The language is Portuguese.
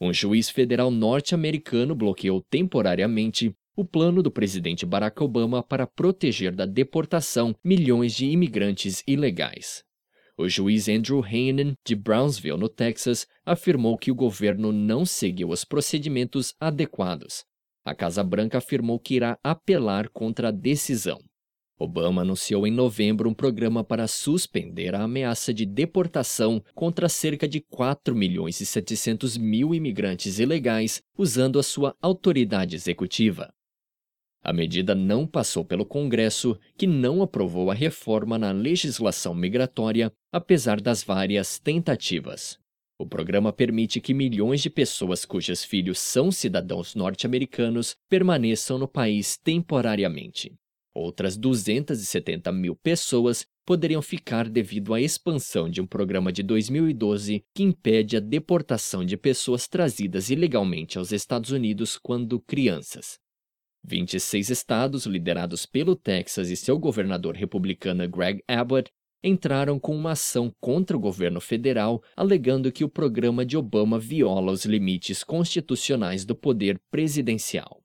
Um juiz federal norte-americano bloqueou temporariamente o plano do presidente Barack Obama para proteger da deportação milhões de imigrantes ilegais. O juiz Andrew Hanen, de Brownsville, no Texas, afirmou que o governo não seguiu os procedimentos adequados. A Casa Branca afirmou que irá apelar contra a decisão. Obama anunciou em novembro um programa para suspender a ameaça de deportação contra cerca de 4 milhões e 700 mil imigrantes ilegais usando a sua autoridade executiva. A medida não passou pelo Congresso, que não aprovou a reforma na legislação migratória, apesar das várias tentativas. O programa permite que milhões de pessoas cujos filhos são cidadãos norte-americanos permaneçam no país temporariamente. Outras 270 mil pessoas poderiam ficar devido à expansão de um programa de 2012 que impede a deportação de pessoas trazidas ilegalmente aos Estados Unidos quando crianças. 26 estados, liderados pelo Texas e seu governador republicano Greg Abbott, entraram com uma ação contra o governo federal, alegando que o programa de Obama viola os limites constitucionais do poder presidencial.